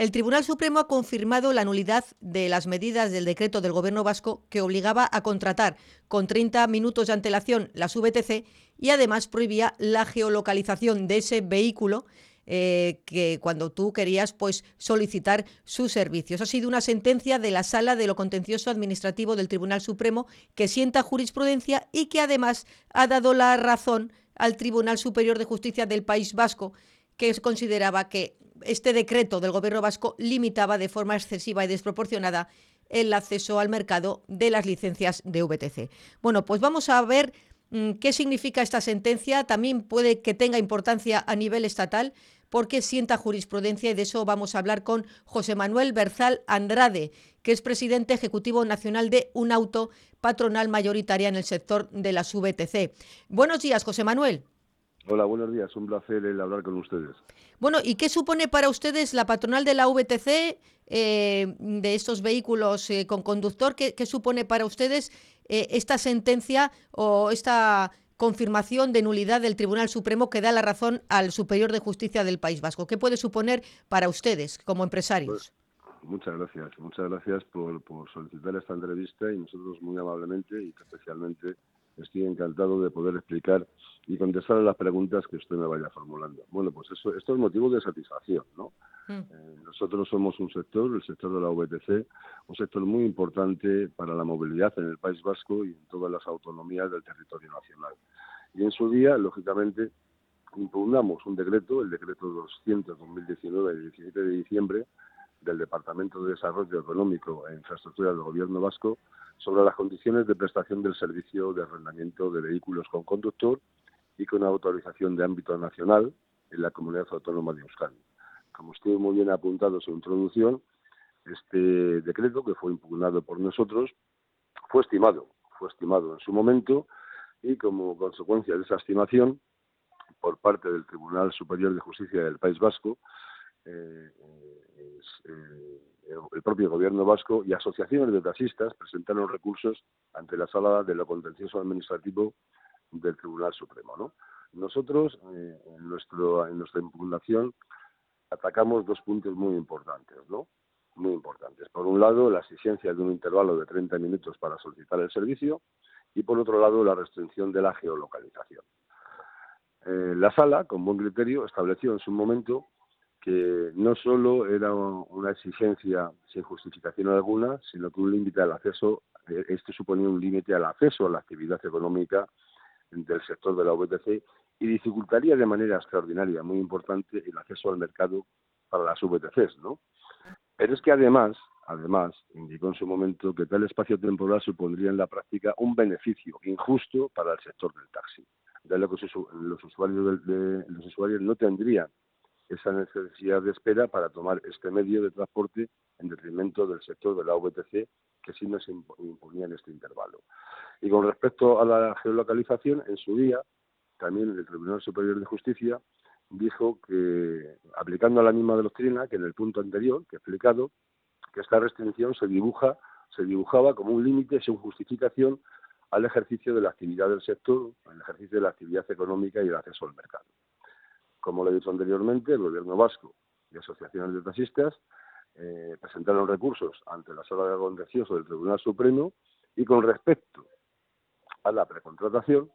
El Tribunal Supremo ha confirmado la nulidad de las medidas del decreto del Gobierno vasco que obligaba a contratar con 30 minutos de antelación las VTC y además prohibía la geolocalización de ese vehículo eh, que cuando tú querías pues solicitar sus servicios. Ha sido una sentencia de la Sala de lo Contencioso Administrativo del Tribunal Supremo que sienta jurisprudencia y que además ha dado la razón al Tribunal Superior de Justicia del País Vasco, que consideraba que este decreto del Gobierno vasco limitaba de forma excesiva y desproporcionada el acceso al mercado de las licencias de VTC. Bueno, pues vamos a ver mm, qué significa esta sentencia. También puede que tenga importancia a nivel estatal porque sienta jurisprudencia y de eso vamos a hablar con José Manuel Berzal Andrade, que es presidente ejecutivo nacional de un auto patronal mayoritaria en el sector de las VTC. Buenos días, José Manuel. Hola, buenos días. Un placer el hablar con ustedes. Bueno, ¿y qué supone para ustedes la patronal de la VTC, eh, de estos vehículos eh, con conductor? ¿qué, supone para ustedes eh, esta sentencia o esta confirmación de nulidad del Tribunal Supremo que da la razón al Superior de Justicia del País Vasco. ¿Qué puede suponer para ustedes como empresarios? Pues, muchas gracias, muchas gracias por, solicitar esta entrevista y nosotros muy amablemente y especialmente estoy encantado de poder explicar y contestar a las preguntas que usted me vaya formulando. Bueno, pues eso, esto es motivo de satisfacción, ¿no? Mm. Eh, nosotros somos un sector, el sector de la VTC, un sector muy importante para la movilidad en el País Vasco y en todas las autonomías del territorio nacional. Y en su día, lógicamente, impugnamos un decreto, el decreto 200-2019 del 17 de diciembre del Departamento de Desarrollo Económico e Infraestructura del Gobierno Vasco sobre las condiciones de prestación del servicio de arrendamiento de vehículos con conductor y con autorización de ámbito nacional en la comunidad autónoma de Euskadi. Como usted muy bien ha apuntado en su introducción, este decreto que fue impugnado por nosotros fue estimado, fue estimado en su momento y como consecuencia de esa estimación por parte del Tribunal Superior de Justicia del País Vasco, eh, eh, el propio gobierno vasco y asociaciones de taxistas presentaron recursos ante la sala de lo contencioso administrativo del Tribunal Supremo. ¿no? Nosotros, eh, en, nuestra impugnación, atacamos dos puntos muy importantes, ¿no? Muy importantes. Por un lado, la exigencia de un intervalo de 30 minutos para solicitar el servicio y, por otro lado, la restricción de la geolocalización. Eh, la sala, con buen criterio, estableció en su momento que no solo era una exigencia sin justificación alguna, sino que un límite al acceso, eh, este suponía un límite al acceso a la actividad económica del sector de la VTC y dificultaría de manera extraordinaria, muy importante, el acceso al mercado para las VTCs, ¿no? Pero es que además, además, indicó en su momento que tal espacio temporal supondría en la práctica un beneficio injusto para el sector del taxi, de lo que los usuarios, de, los usuarios no tendrían esa necesidad de espera para tomar este medio de transporte en detrimento del sector de la VTC que sí nos imponía en este intervalo. Y con respecto a la geolocalización, en su día, también el Tribunal Superior de Justicia dijo que, aplicando la misma doctrina que en el punto anterior que he explicado, que esta restricción se dibuja, se dibujaba como un límite sin justificación al ejercicio de la actividad del sector, al ejercicio de la actividad económica y el acceso al mercado. Como lo he dicho anteriormente, el gobierno vasco y asociaciones de taxistas eh, presentaron recursos ante la sala de contencioso del Tribunal Supremo y con respecto a la precontratación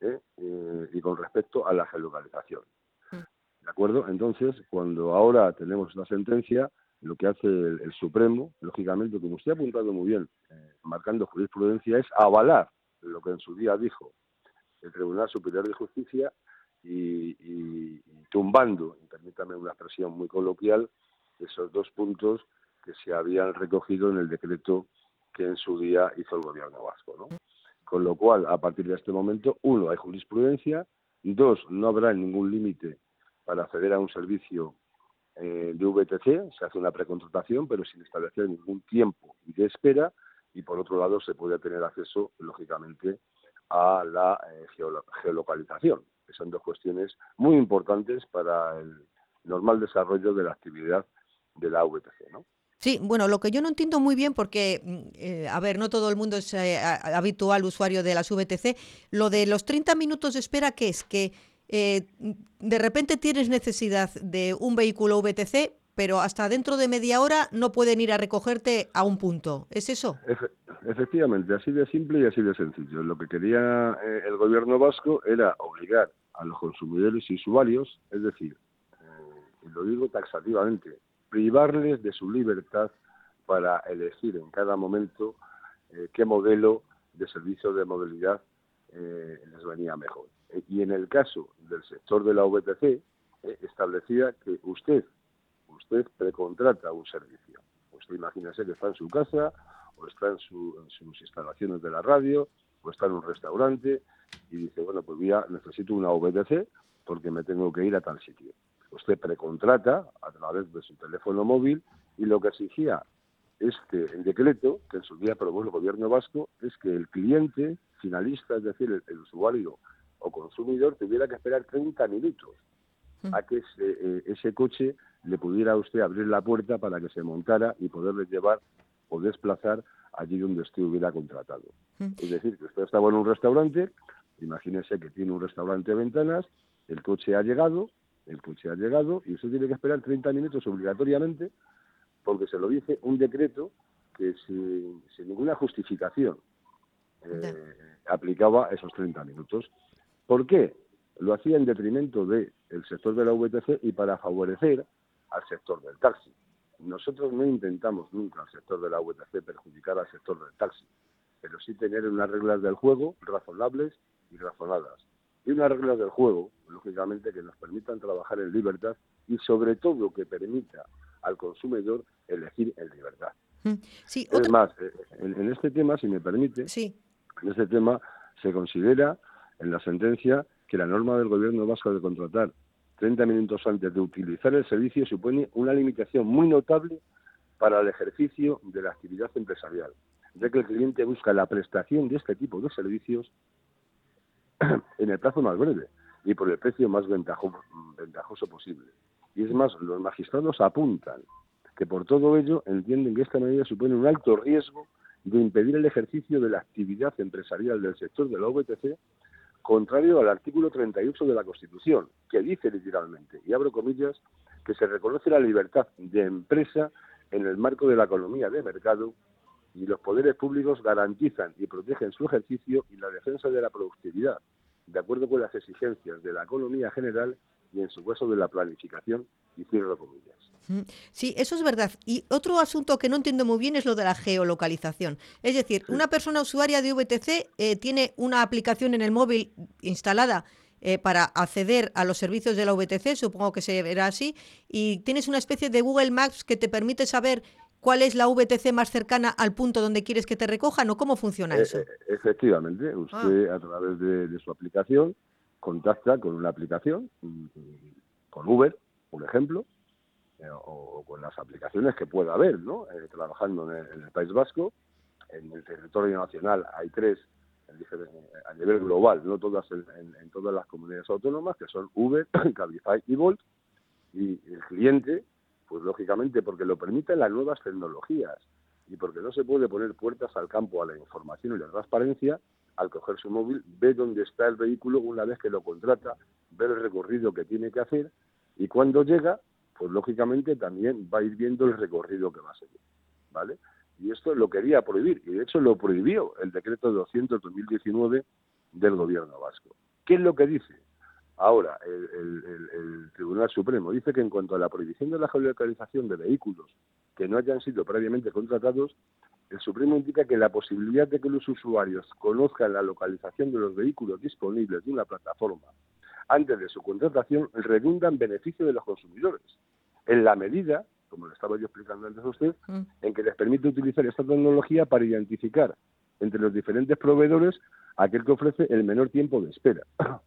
eh, eh, y con respecto a la geolocalización. Mm. ¿De acuerdo? Entonces, cuando ahora tenemos la sentencia, lo que hace el, Supremo, lógicamente, como usted ha apuntado muy bien, marcando jurisprudencia, es avalar lo que en su día dijo el Tribunal Superior de Justicia y, y, tumbando, permítame una expresión muy coloquial, esos dos puntos que se habían recogido en el decreto que en su día hizo el gobierno vasco. Con lo cual, a partir de este momento, uno, hay jurisprudencia, dos, no habrá ningún límite para acceder a un servicio eh, de VTC, se hace una precontratación, pero sin establecer ningún tiempo de espera, y por otro lado se puede tener acceso, lógicamente, a la eh, geolocalización, que son dos cuestiones muy importantes para el normal desarrollo de la actividad de la VTC, ¿no? Sí, bueno, lo que yo no entiendo muy bien, porque, mm, eh, a ver, no todo el mundo es eh, habitual usuario de las VTC, lo de los 30 minutos de espera, ¿qué es? Que de repente tienes necesidad de un vehículo VTC, pero hasta dentro de media hora no pueden ir a recogerte a un punto. ¿Es eso? Efectivamente, así de simple y así de sencillo. Lo que quería eh, el gobierno vasco era obligar a los consumidores y usuarios, es decir, eh, y lo digo taxativamente, privarles de su libertad para elegir en cada momento eh, qué modelo de servicio de movilidad les venía mejor. Y en el caso del sector de la VTC, establecía que usted usted precontrata un servicio. Usted imagínese que está en su casa, o está en, sus instalaciones de la radio, o está en un restaurante, y dice, bueno, pues ya necesito una VDC porque me tengo que ir a tal sitio. Usted precontrata a través de su teléfono móvil y lo que exigía este decreto, que en su día aprobó el gobierno vasco, es que el cliente finalista, es decir, el, usuario o consumidor, tuviera que esperar 30 minutos mm. a que ese, eh, ese coche le pudiera a usted abrir la puerta para que se montara y poderle llevar o desplazar allí donde usted hubiera contratado. Mm. Es decir, que usted estaba en un restaurante, imagínese que tiene un restaurante de ventanas, el coche ha llegado, el coche ha llegado y usted tiene que esperar 30 minutos obligatoriamente porque se lo dice un decreto que sin, ninguna justificación eh, aplicaba esos 30 minutos. ¿Por qué? Lo hacía en detrimento del sector de la VTC y para favorecer al sector del taxi. Nosotros no intentamos nunca al sector de la VTC perjudicar al sector del taxi, pero sí tener unas reglas del juego razonables y razonadas. Y unas reglas del juego, lógicamente, que nos permitan trabajar en libertad y sobre todo que permita al consumidor elegir en libertad. Mm, sí, Es más, eh, en, este tema, si me permite, sí. en este tema se considera en la sentencia que la norma del gobierno vasco de contratar 30 minutos antes de utilizar el servicio supone una limitación muy notable para el ejercicio de la actividad empresarial, ya que el cliente busca la prestación de este tipo de servicios en el plazo más breve y por el precio más ventajoso, posible. Y es más, los magistrados apuntan que por todo ello entienden que esta medida supone un alto riesgo de impedir el ejercicio de la actividad empresarial del sector de la VTC contrario al artículo 38 de la Constitución, que dice literalmente, y abro comillas, que se reconoce la libertad de empresa en el marco de la economía de mercado y los poderes públicos garantizan y protegen su ejercicio y la defensa de la productividad, de acuerdo con las exigencias de la economía general y en su caso de la planificación y cierro comillas. Sí, eso es verdad. Y otro asunto que no entiendo muy bien es lo de la geolocalización. Es decir, una persona usuaria de VTC eh, tiene una aplicación en el móvil instalada eh, para acceder a los servicios de la VTC, supongo que se verá así, y tienes una especie de Google Maps que te permite saber cuál es la VTC más cercana al punto donde quieres que te recojan o cómo funciona eh, eso. efectivamente, usted ah. a través de, su aplicación contacta con una aplicación, mm, con Uber, por ejemplo, eh, o, con las aplicaciones que pueda haber, ¿no? Eh, trabajando en el, País Vasco, en el territorio nacional hay tres a nivel global, no todas en, todas las comunidades autónomas, que son Uber, Cabify y Volt, y el cliente, pues lógicamente porque lo permiten las nuevas tecnologías y porque no se puede poner puertas al campo a la información y la transparencia, al coger su móvil, ve dónde está el vehículo una vez que lo contrata, ve el recorrido que tiene que hacer y cuando llega, pues lógicamente también va a ir viendo el recorrido que va a seguir, ¿vale? Y esto lo quería prohibir, y de hecho lo prohibió el decreto 200-2019 del gobierno vasco. ¿Qué es lo que dice? Ahora, el, Tribunal Supremo dice que en cuanto a la prohibición de la geolocalización de vehículos que no hayan sido previamente contratados, el Supremo indica que la posibilidad de que los usuarios conozcan la localización de los vehículos disponibles de una plataforma antes de su contratación redunda en beneficio de los consumidores, en la medida, como le estaba yo explicando antes a usted, mm. en que les permite utilizar esta tecnología para identificar entre los diferentes proveedores aquel que ofrece el menor tiempo de espera.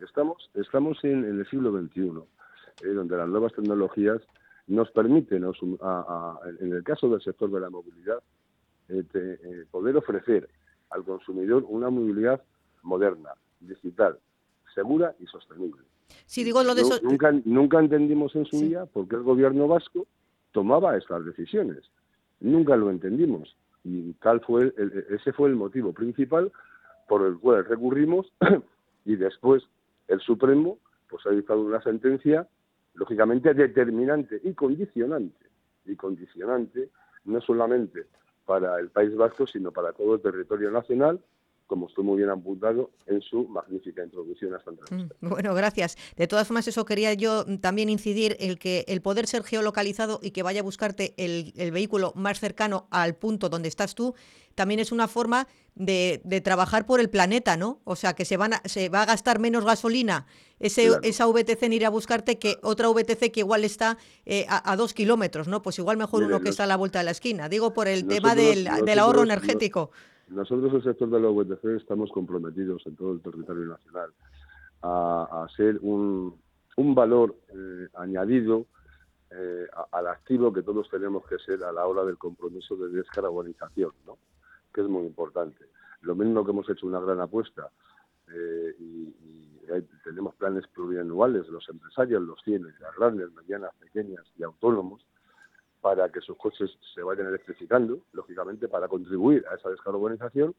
Estamos, estamos en, el siglo XXI, eh, donde las nuevas tecnologías nos permiten, en el caso del sector de la movilidad, eh, eh, poder ofrecer al consumidor una movilidad moderna, digital, segura y sostenible. Sí, digo lo de nunca, nunca entendimos en su día por qué el gobierno vasco tomaba estas decisiones. Nunca lo entendimos. Y tal fue ese fue el motivo principal por el cual recurrimos y después el Supremo pues ha dictado una sentencia lógicamente determinante y condicionante, y condicionante no solamente para el País Vasco, sino para todo el territorio nacional como estoy muy bien apuntado en su magnífica introducción a esta entrevista. Mm, bueno, gracias. De todas formas, eso quería yo también incidir, el que el poder ser geolocalizado y que vaya a buscarte el, vehículo más cercano al punto donde estás tú, también es una forma de, trabajar por el planeta, ¿no? O sea, que se, van se va a gastar menos gasolina ese, esa VTC en ir a buscarte que otra VTC que igual está eh, a, dos kilómetros, ¿no? Pues igual mejor uno que está a la vuelta de la esquina. Digo por el tema del, ahorro energético. Nosotros, el sector de la VTC, estamos comprometidos en todo el territorio nacional a, ser un, un valor eh, añadido eh, al activo que todos tenemos que ser a la hora del compromiso de descarbonización, ¿no? que es muy importante. Lo mismo que hemos hecho una gran apuesta eh, y, tenemos planes plurianuales, los empresarios los tienen, las grandes, medianas, pequeñas y autónomos, para que sus coches se vayan electrificando, lógicamente para contribuir a esa descarbonización,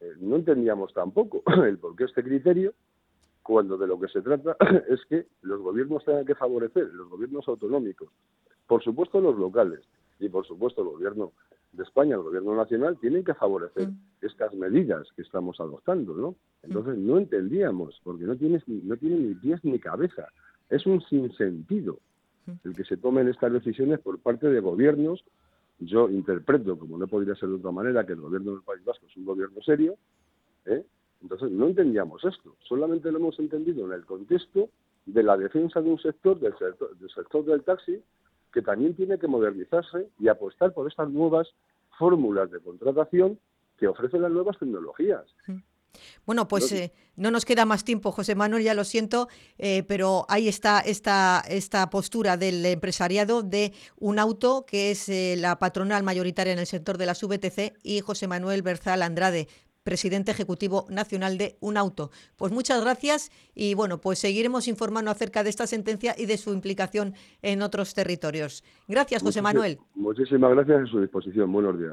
eh, no entendíamos tampoco el por qué este criterio, cuando de lo que se trata es que los gobiernos tengan que favorecer, los gobiernos autonómicos, por supuesto los locales y por supuesto el gobierno de España, el gobierno nacional, tienen que favorecer mm. estas medidas que estamos adoptando, ¿no? Entonces no entendíamos, porque no, tienes, no tiene ni pies ni cabeza, es un sinsentido el que se tomen estas decisiones por parte de gobiernos. Yo interpreto, como no podría ser de otra manera, que el gobierno del País Vasco es un gobierno serio. ¿eh? Entonces no entendíamos esto, solamente lo hemos entendido en el contexto de la defensa de un sector, del sector del, sector del taxi, que también tiene que modernizarse y apostar por estas nuevas fórmulas de contratación que ofrecen las nuevas tecnologías. Bueno, pues eh, no nos queda más tiempo, José Manuel, ya lo siento, eh, pero ahí está esta, esta postura del empresariado de un auto, que es eh, la patronal mayoritaria en el sector de las VTC, y José Manuel Berzal Andrade, presidente ejecutivo nacional de Un Auto. Pues muchas gracias y bueno, pues seguiremos informando acerca de esta sentencia y de su implicación en otros territorios. Gracias, José Manuel. Muchísimas gracias a su disposición. Buenos días.